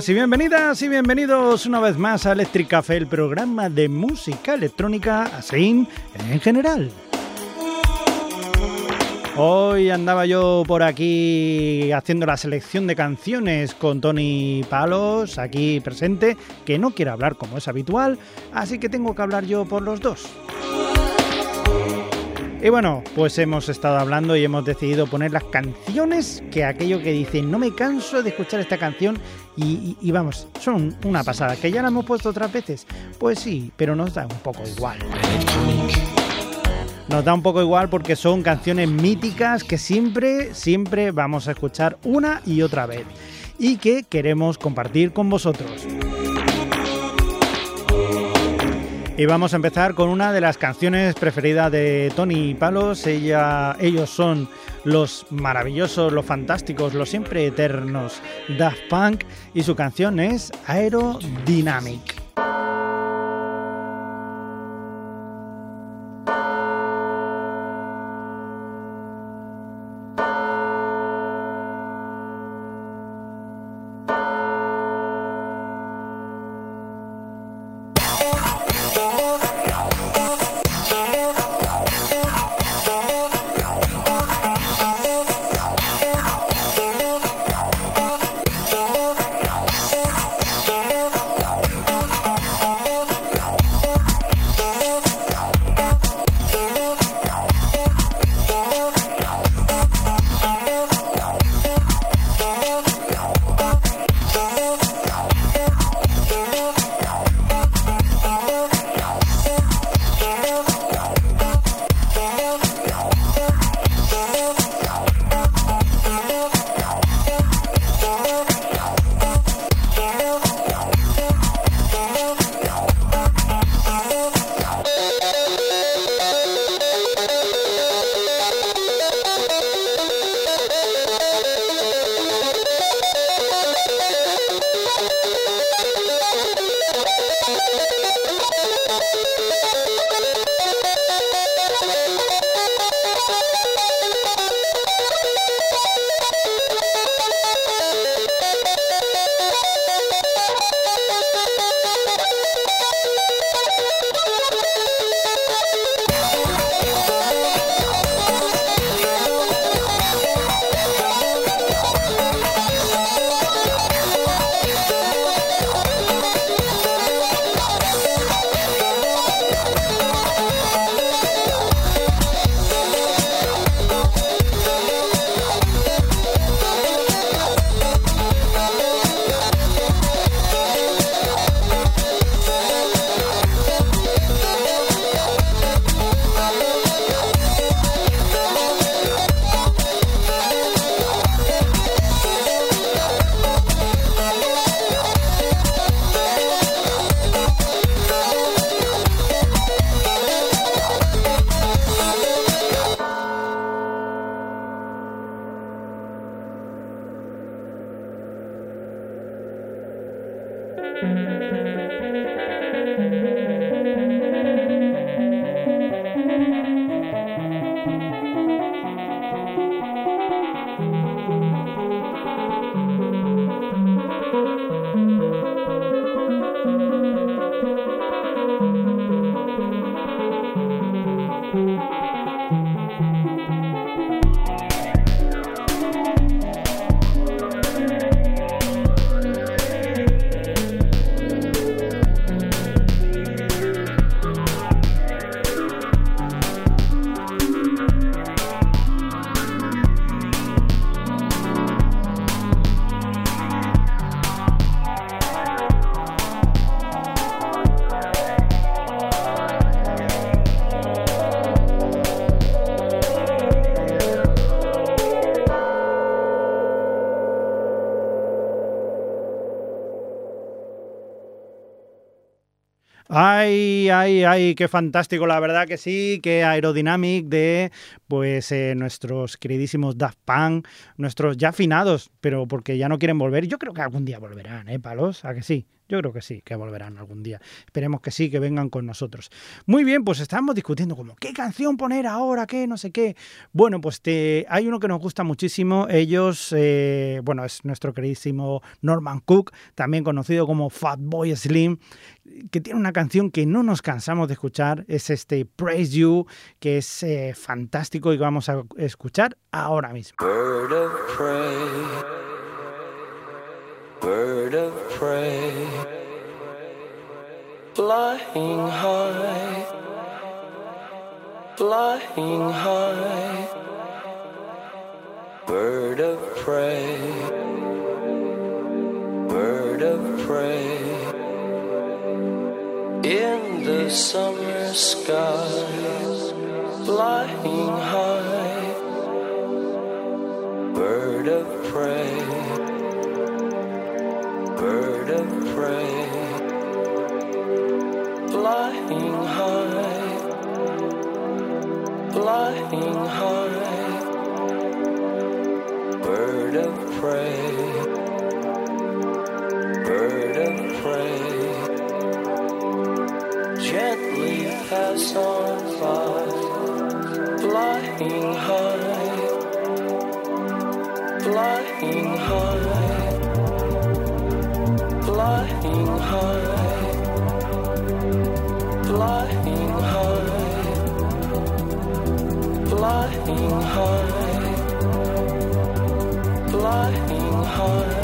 Y bienvenidas y bienvenidos una vez más a Electric Café, el programa de música electrónica, así en general. Hoy andaba yo por aquí haciendo la selección de canciones con Tony Palos, aquí presente, que no quiere hablar como es habitual, así que tengo que hablar yo por los dos. Y bueno, pues hemos estado hablando y hemos decidido poner las canciones que aquello que dicen, no me canso de escuchar esta canción y, vamos, son una pasada, que ya la hemos puesto otras veces. Pues sí, pero nos da un poco igual. Nos da un poco igual porque son canciones míticas que siempre, siempre vamos a escuchar una y otra vez y que queremos compartir con vosotros. Y vamos a empezar con una de las canciones preferidas de Tony Palos. Ella, ellos son los maravillosos, los fantásticos, los siempre eternos Daft Punk y su canción es Aerodynamic. Ay, qué fantástico, la verdad que sí, qué aerodynamic de pues eh, nuestros queridísimos Daft Punk, nuestros ya afinados, pero porque ya no quieren volver. Yo creo que algún día volverán, ¿eh, palos? ¿A que sí? Yo creo que sí, que volverán algún día. Esperemos que sí, que vengan con nosotros. Muy bien, pues estamos discutiendo como qué canción poner ahora, qué, no sé qué. Bueno, pues hay uno que nos gusta muchísimo. Ellos, eh, bueno, es nuestro queridísimo Norman Cook, también conocido como Fatboy Slim, que tiene una canción que no nos cansamos de escuchar. Es este Praise You, que es eh, fantástico y que vamos a escuchar ahora mismo. Prey, flying high, flying high, bird of prey, bird of prey, in the summer sky, flying high, bird of prey prey, flying high, flying high, bird of prey, bird of prey, gently pass on by, flying high, flying high flying high, flying high,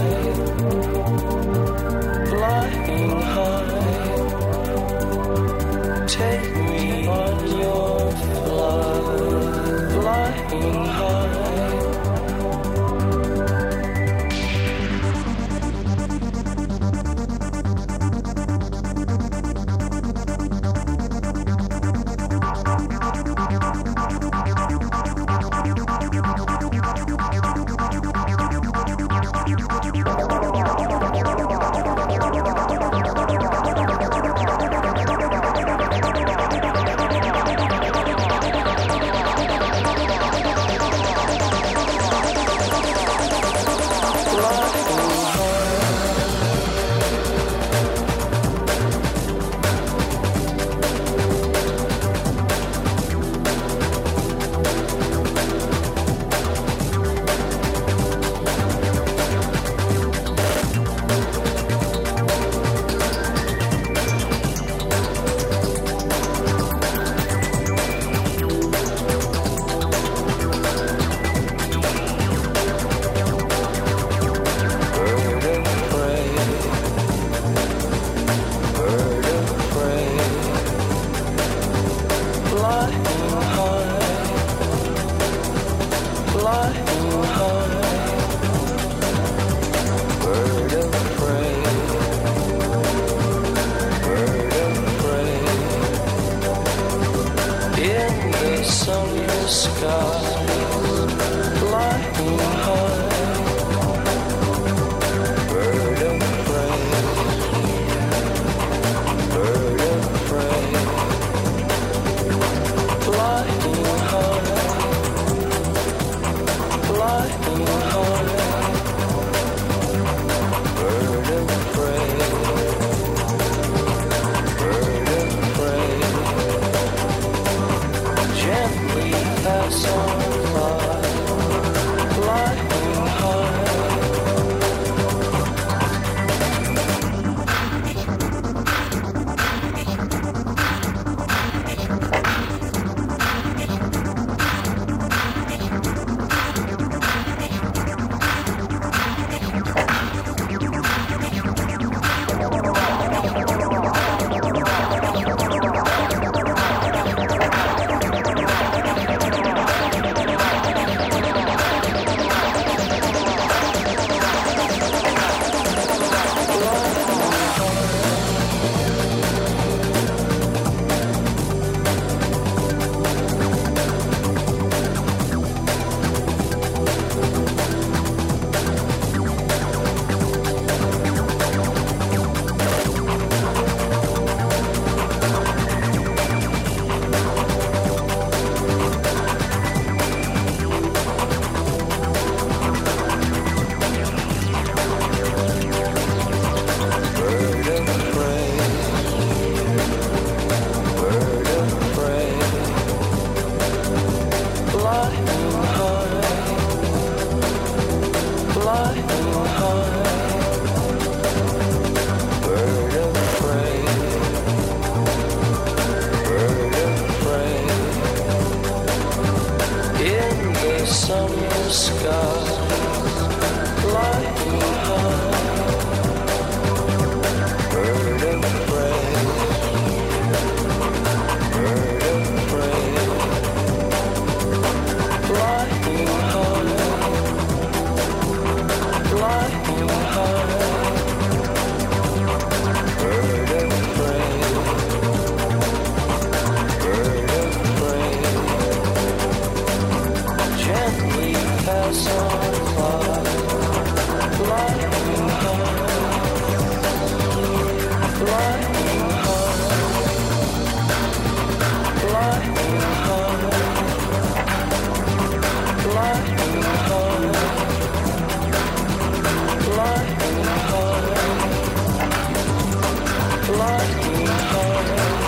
lucky.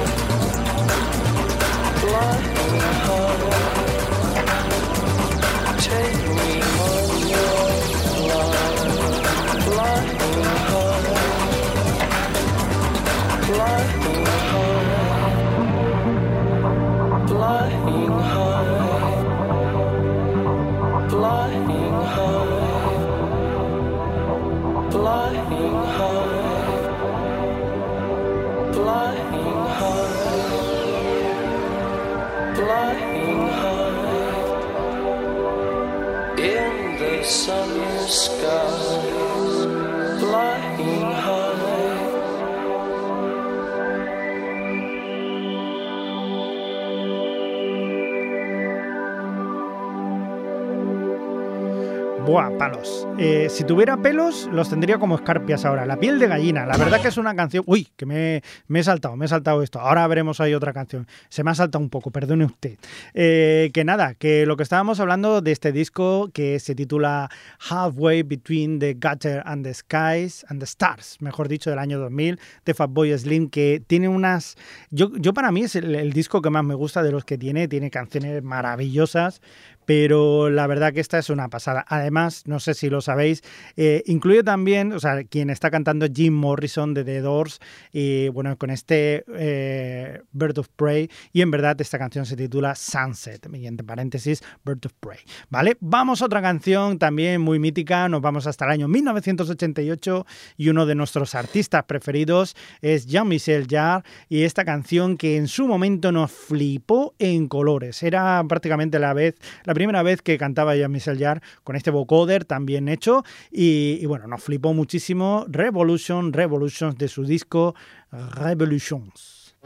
Buah, palos. Eh, si tuviera pelos, los tendría como escarpias ahora. La piel de gallina. La verdad que es una canción. Uy, que me, he saltado, me he saltado esto. Ahora veremos ahí otra canción. Se me ha saltado un poco, perdone usted. Eh, que nada, que lo que estábamos hablando de este disco que se titula Halfway Between the Gutter and the Skies and the Stars, mejor dicho, del año 2000, de Fatboy Slim, que tiene unas. Yo, yo para mí es el disco que más me gusta de los que tiene. Tiene canciones maravillosas pero la verdad que esta es una pasada. Además, no sé si lo sabéis, eh, incluye también, o sea, quien está cantando Jim Morrison de The Doors, y bueno, con este eh, Bird of Prey, y en verdad esta canción se titula Sunset, y entre paréntesis, Bird of Prey. ¿Vale? Vamos a otra canción también muy mítica, nos vamos hasta el año 1988 y uno de nuestros artistas preferidos es Jean-Michel Jarre y esta canción que en su momento nos flipó en colores. Era prácticamente la vez, la primera vez que cantaba ya Michel Jarre con este vocoder tan bien hecho y, bueno, nos flipó muchísimo Revolution, Revolutions de su disco Revolutions.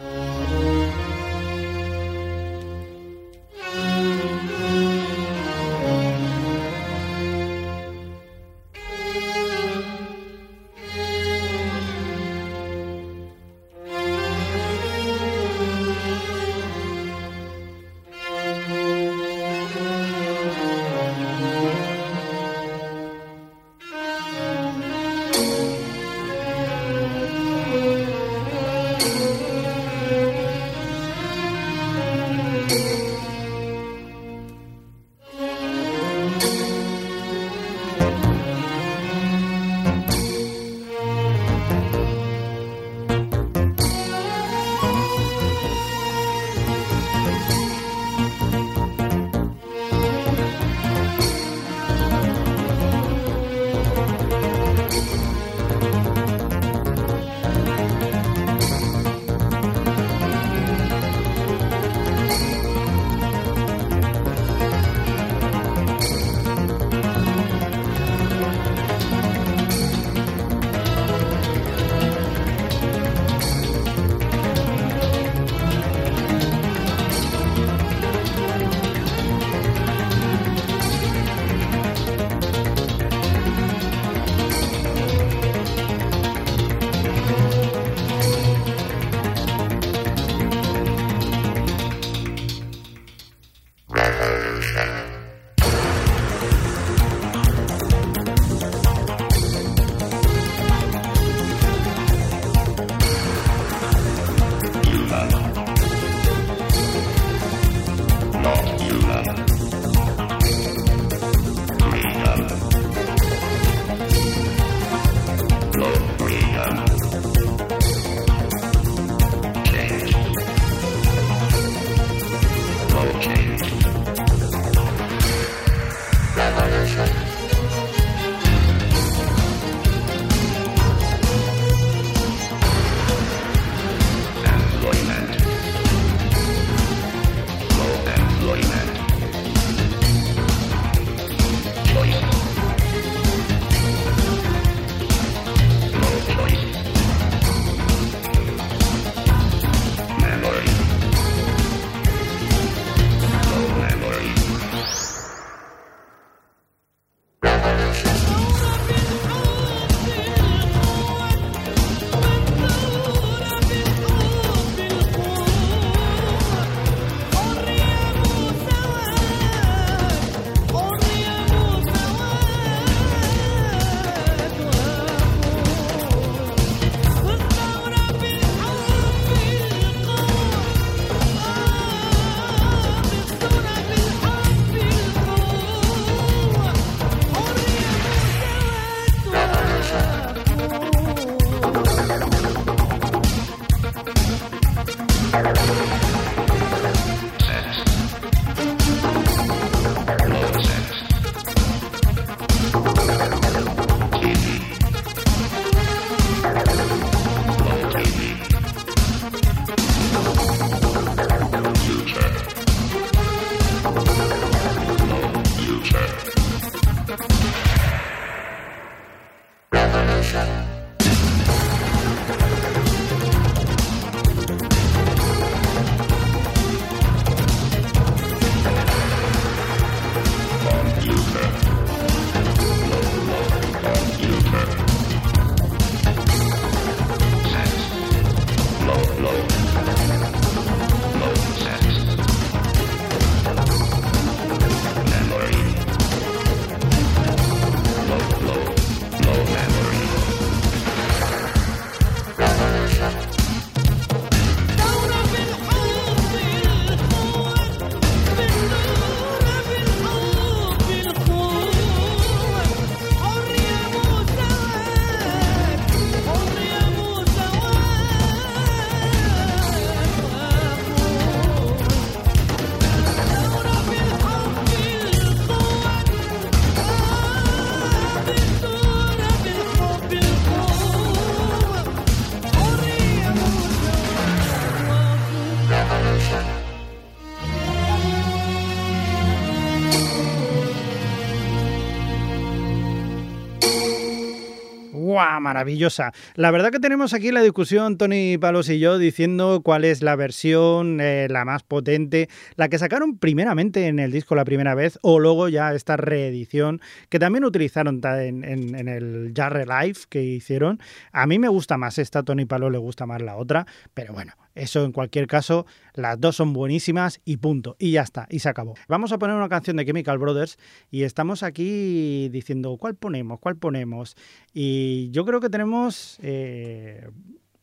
¡Buah! Maravillosa. La verdad que tenemos aquí la discusión, Tony Palos y yo, diciendo cuál es la versión eh, la más potente, la que sacaron primeramente en el disco la primera vez, o luego ya esta reedición que también utilizaron en, en, el Jarre Live que hicieron. A mí me gusta más esta, Tony Palos le gusta más la otra, pero bueno, eso en cualquier caso, las dos son buenísimas y punto. Y ya está, y se acabó. Vamos a poner una canción de Chemical Brothers y estamos aquí diciendo, ¿cuál ponemos? ¿Cuál ponemos? Y yo creo que tenemos... Eh,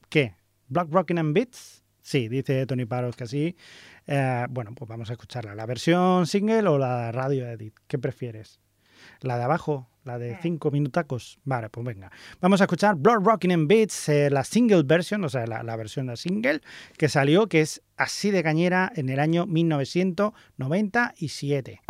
¿Qué? ¿Black Rocking and Beats? Sí, dice Tony Paros que sí. Eh, bueno, pues vamos a escucharla. ¿La versión single o la radio edit? ¿Qué prefieres? ¿La de abajo? la de 5 minutacos. Vale, pues venga. Vamos a escuchar Blood Rocking and Beats, eh, la single version, o sea, la, la, versión de single que salió, que es así de cañera en el año 1997.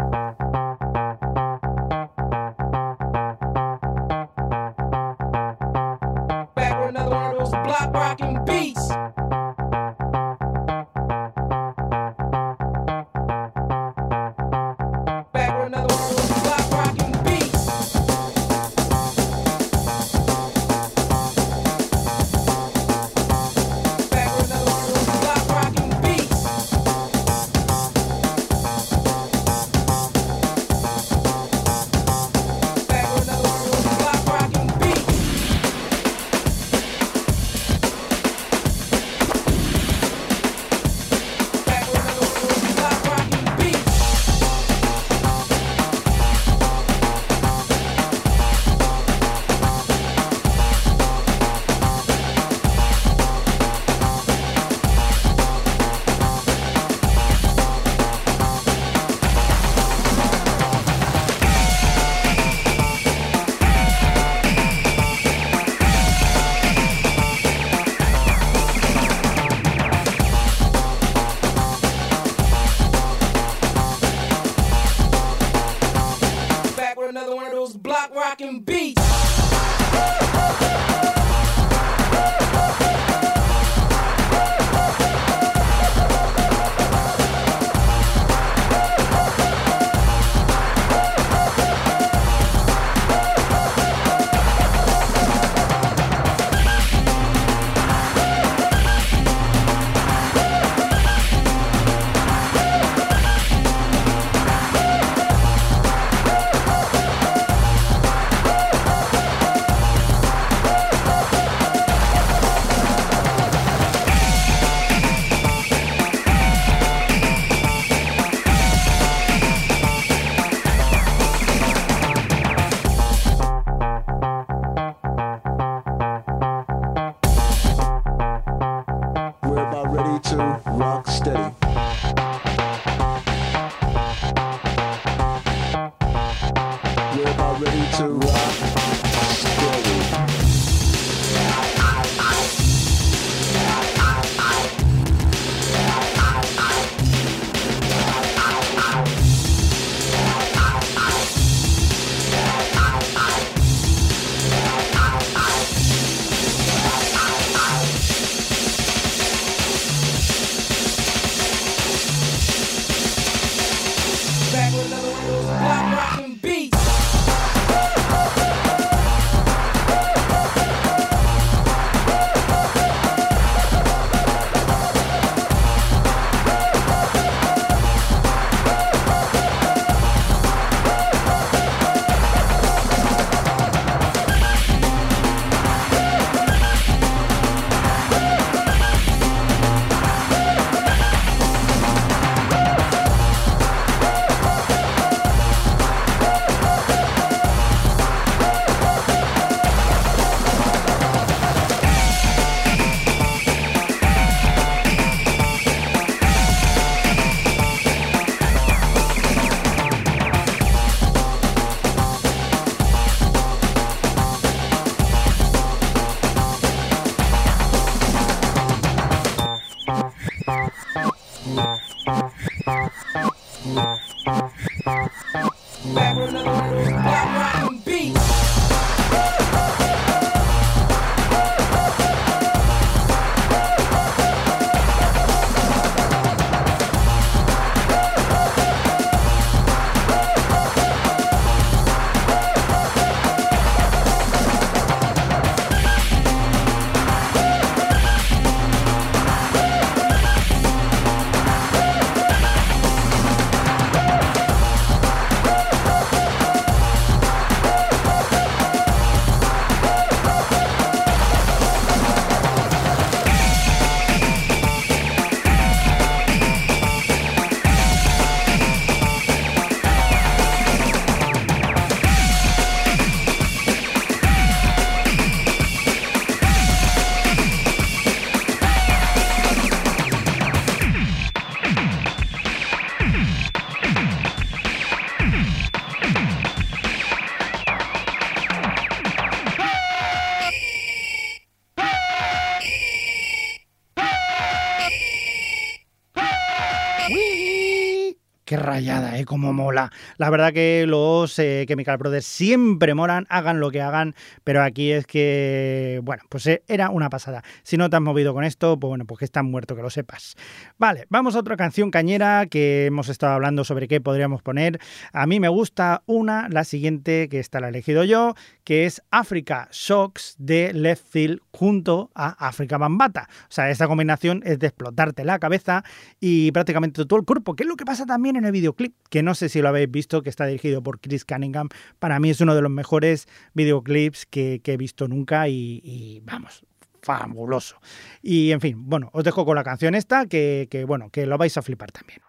Rayada, ¿eh? Cómo mola. La verdad que los eh, Chemical Brothers siempre moran, hagan lo que hagan, pero aquí es que, bueno, pues eh, era una pasada. Si no te has movido con esto, pues bueno, pues que están muerto, que lo sepas. Vale, vamos a otra canción cañera que hemos estado hablando sobre qué podríamos poner. A mí me gusta una, la siguiente, que esta la he elegido yo, que es Africa Shocks de Left Field junto a África Bambata. O sea, esta combinación es de explotarte la cabeza y prácticamente todo el cuerpo, que es lo que pasa también en el videoclip, que no sé si lo habéis visto, que está dirigido por Chris Cunningham. Para mí es uno de los mejores videoclips que, he visto nunca y, vamos, fabuloso. Y en fin, bueno, os dejo con la canción esta, que, que bueno, que lo vais a flipar también.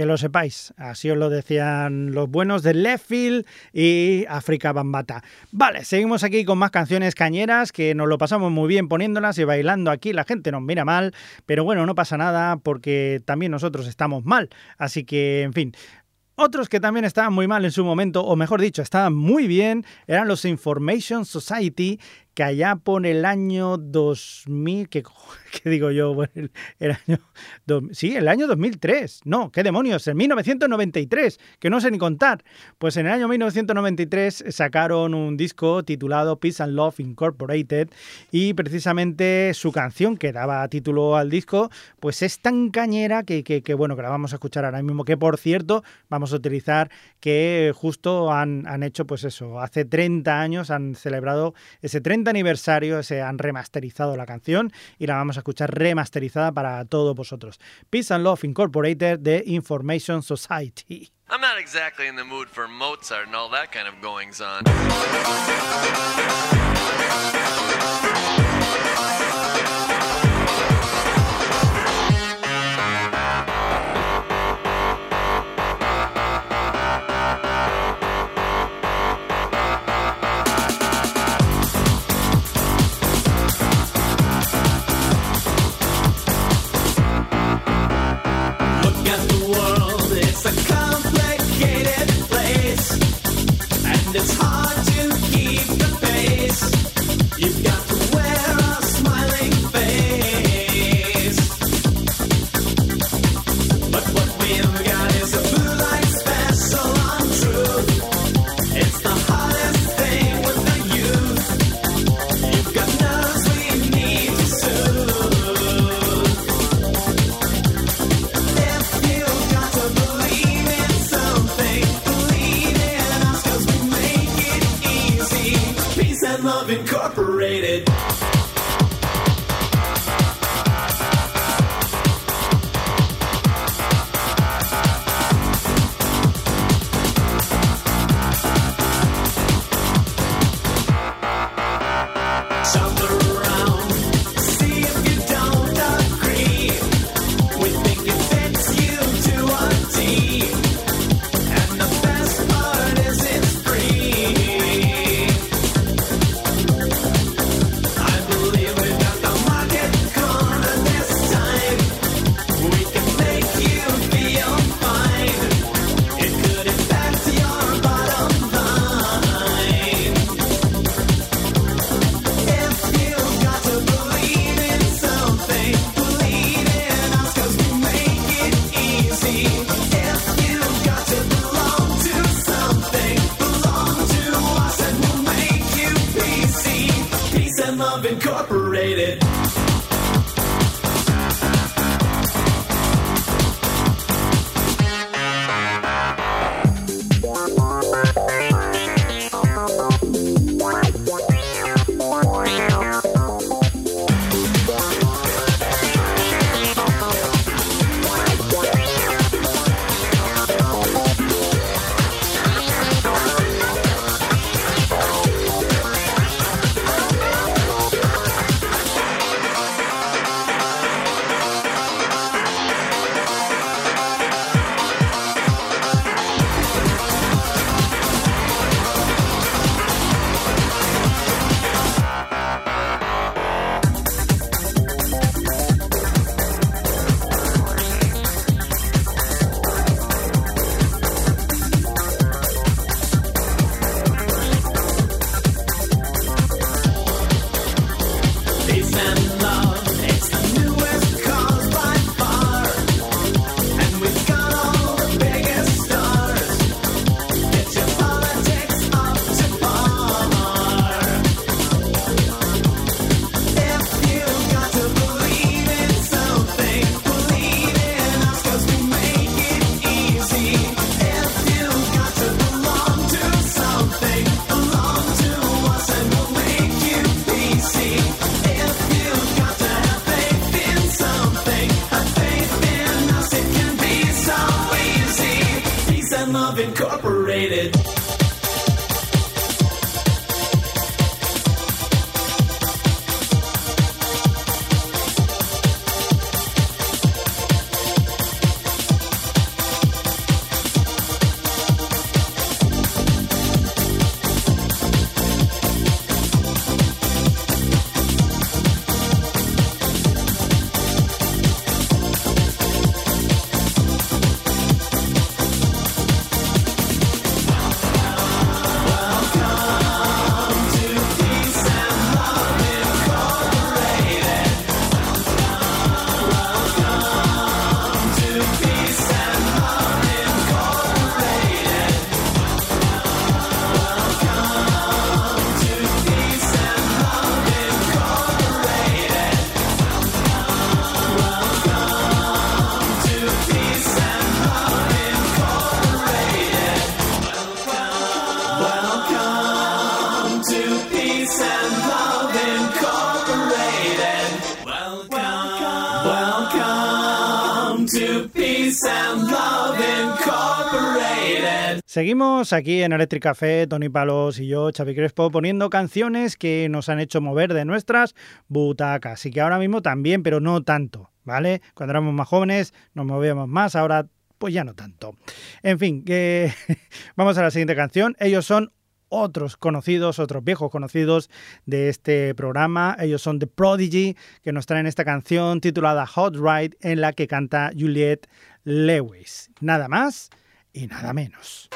Que lo sepáis. Así os lo decían los buenos de Leftfield y África Bambata. Vale, seguimos aquí con más canciones cañeras que nos lo pasamos muy bien poniéndolas y bailando aquí. La gente nos mira mal, pero bueno, no pasa nada porque también nosotros estamos mal. Así que, en fin, otros que también estaban muy mal en su momento, o mejor dicho, estaban muy bien, eran los Information Society, que allá por el año 2000, ¿qué, digo yo? el, año, sí, el año 2003, no, qué demonios, en 1993, que no sé ni contar. Pues en el año 1993 sacaron un disco titulado Peace and Love Incorporated y precisamente su canción que daba título al disco, pues es tan cañera que, que, bueno, que la vamos a escuchar ahora mismo, que por cierto vamos a utilizar que justo han, han hecho pues eso, hace 30 años han celebrado ese 30 aniversario se han remasterizado la canción y la vamos a escuchar remasterizada para todos vosotros. Peace and Love Incorporated de Information Society. I'm not exactly in the mood for Mozart and all that kind of goings on. It's hard to keep the pace. Seguimos aquí en Electric Café, Tony Palos y yo, Xavi Crespo, poniendo canciones que nos han hecho mover de nuestras butacas. Y que ahora mismo también, pero no tanto, ¿vale? Cuando éramos más jóvenes nos movíamos más, ahora pues ya no tanto. En fin, vamos a la siguiente canción. Ellos son otros conocidos, otros viejos conocidos de este programa. Ellos son The Prodigy, que nos traen esta canción titulada Hot Ride, en la que canta Juliette Lewis. Nada más y nada menos.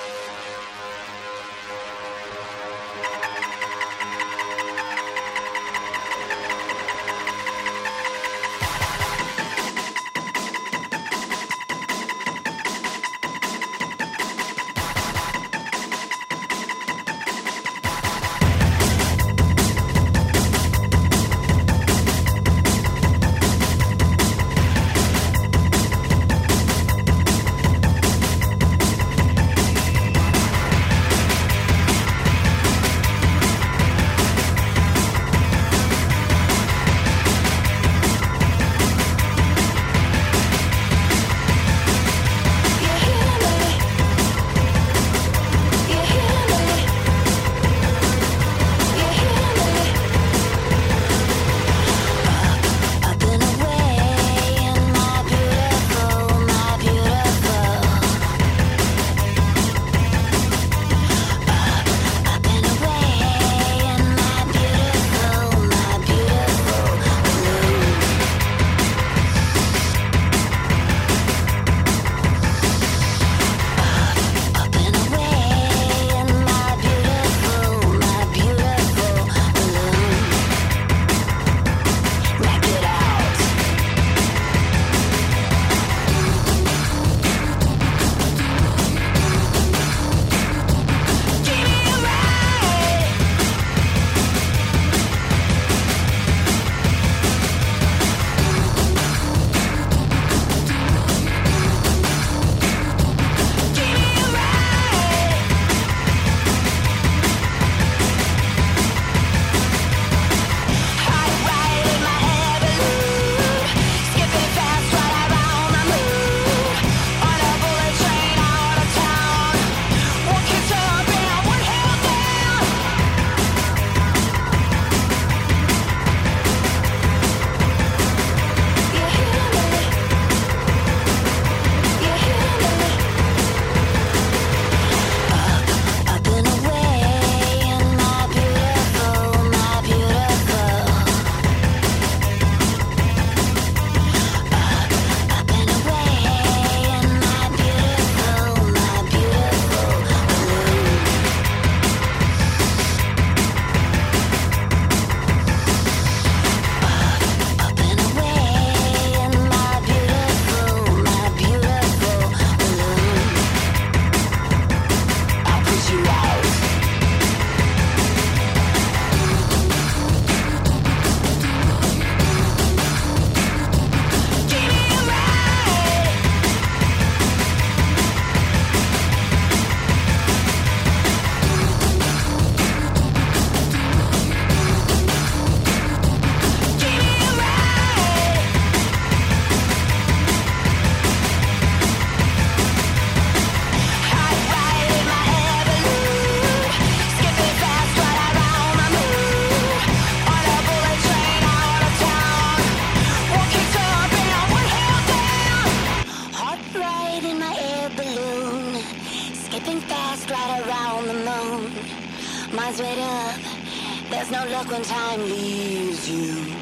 your luck when time leaves you.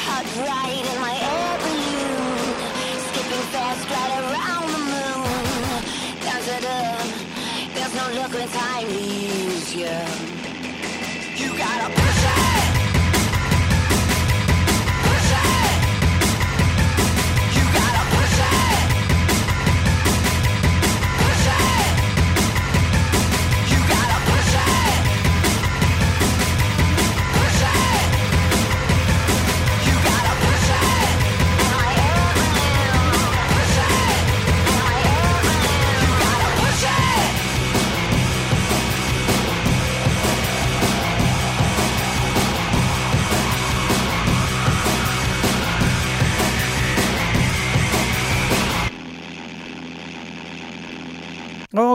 Hot right in my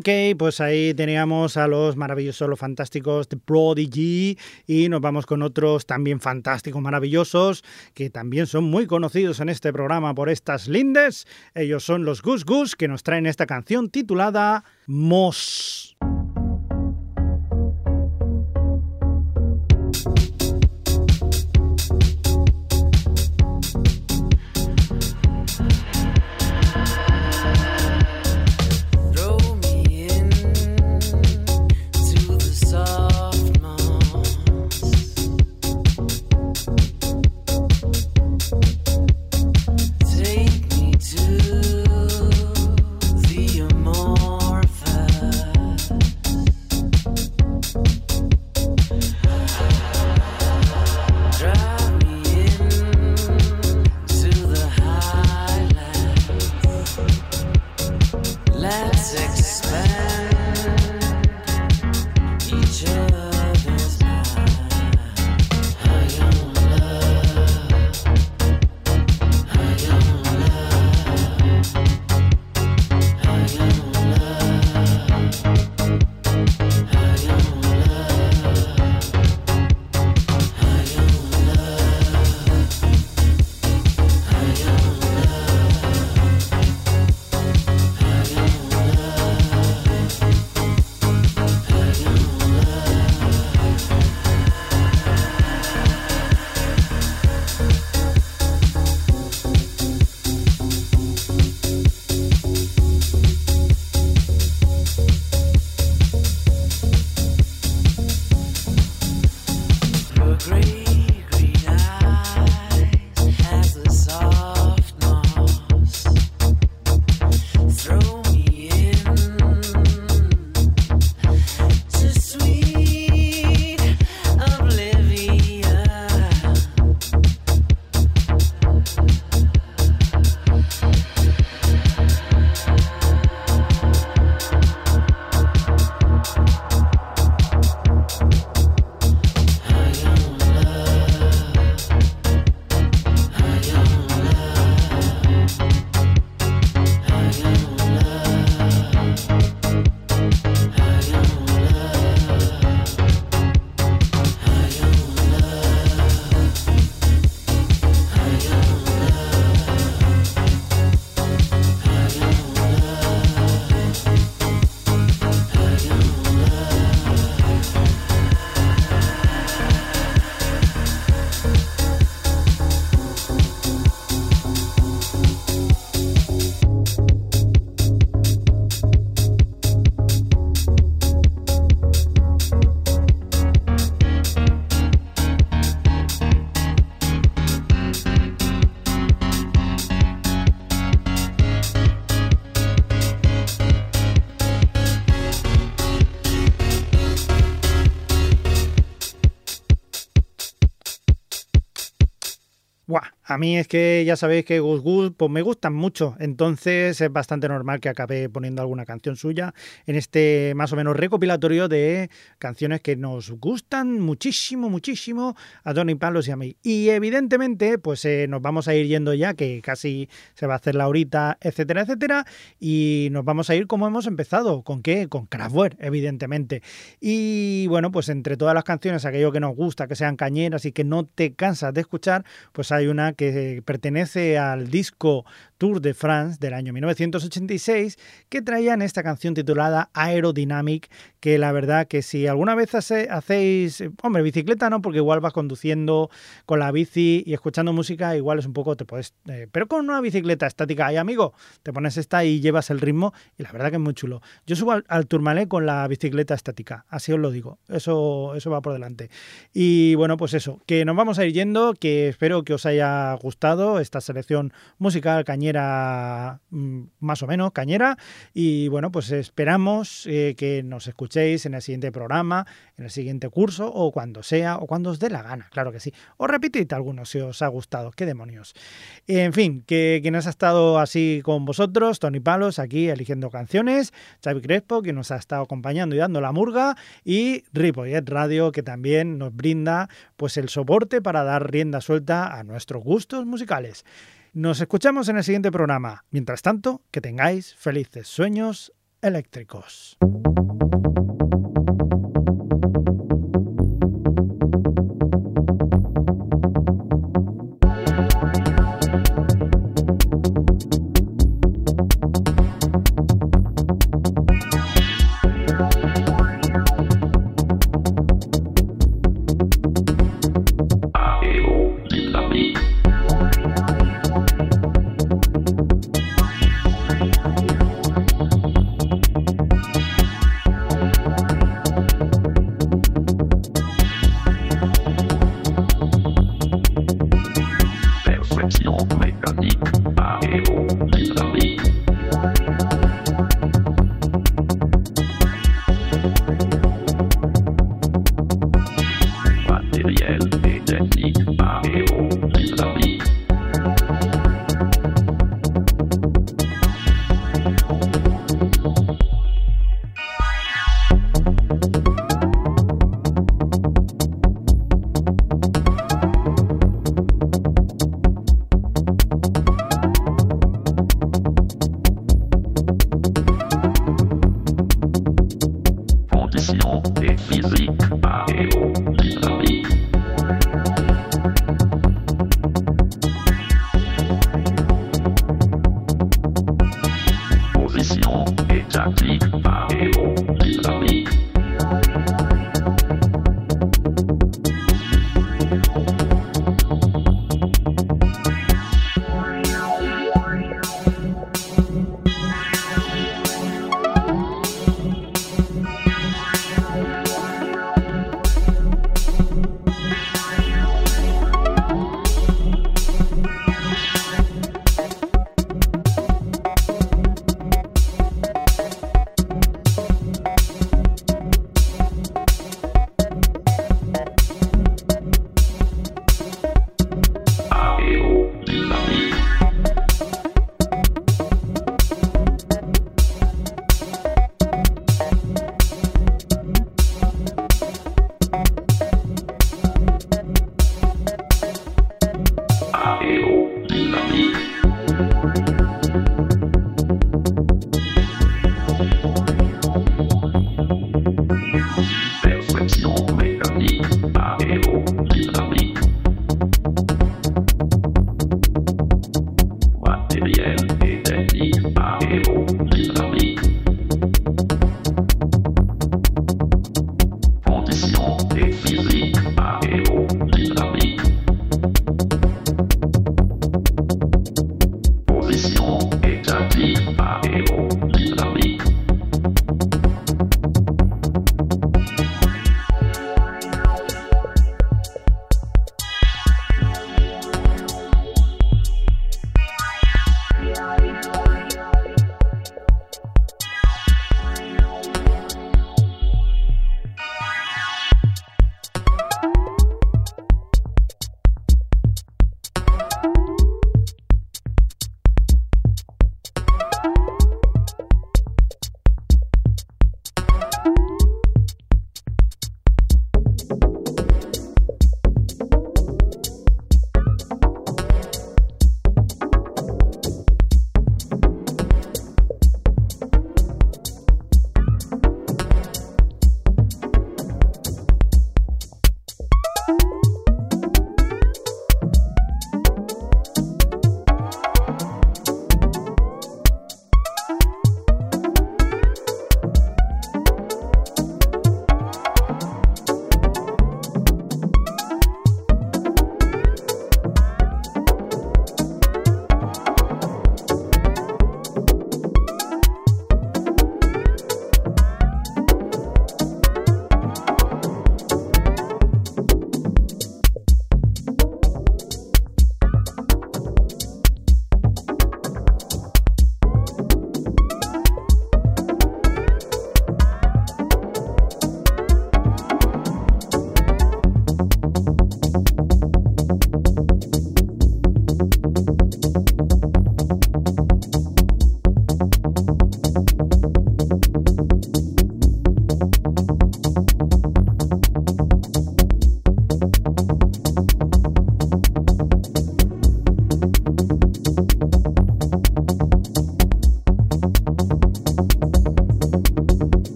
Ok, pues ahí teníamos a los maravillosos, los fantásticos de Prodigy y nos vamos con otros también fantásticos, maravillosos, que también son muy conocidos en este programa por estas lindes. Ellos son los Goose Goose que nos traen esta canción titulada Moss. Mí es que ya sabéis que Gus Gus pues me gustan mucho, entonces es bastante normal que acabe poniendo alguna canción suya en este más o menos recopilatorio de canciones que nos gustan muchísimo, muchísimo a Tony Palos y a mí. Y evidentemente pues eh, nos vamos a ir yendo ya, que casi se va a hacer la horita, etcétera, etcétera, y nos vamos a ir como hemos empezado, ¿con qué? Con Kraftwerk, evidentemente. Y bueno, pues entre todas las canciones, aquello que nos gusta, que sean cañeras y que no te cansas de escuchar, pues hay una que pertenece al disco Tour de France del año 1986, que traían esta canción titulada Aerodynamic, que la verdad que si alguna vez hacéis, hombre, bicicleta no, porque igual vas conduciendo con la bici y escuchando música, igual es un poco, te puedes, eh, pero con una bicicleta estática, ahí amigo, te pones esta y llevas el ritmo y la verdad que es muy chulo. Yo subo al, al Tourmalet con la bicicleta estática, así os lo digo, eso, eso va por delante. Y bueno, pues eso, que nos vamos a ir yendo, que espero que os haya gustado esta selección musical cañera Mm, más o menos, cañera. Y bueno, pues esperamos eh, que nos escuchéis en el siguiente programa, en el siguiente curso o cuando sea o cuando os dé la gana, claro que sí. O repitid algunos si os ha gustado, qué demonios. En fin, que quien ha estado así con vosotros, Tony Palos, aquí eligiendo canciones, Xavi Crespo, que nos ha estado acompañando y dando la murga, y Ripollet Radio, que también nos brinda pues el soporte para dar rienda suelta a nuestros musicales. Nos escuchamos en el siguiente programa. Mientras tanto, que tengáis felices sueños. eléctricos.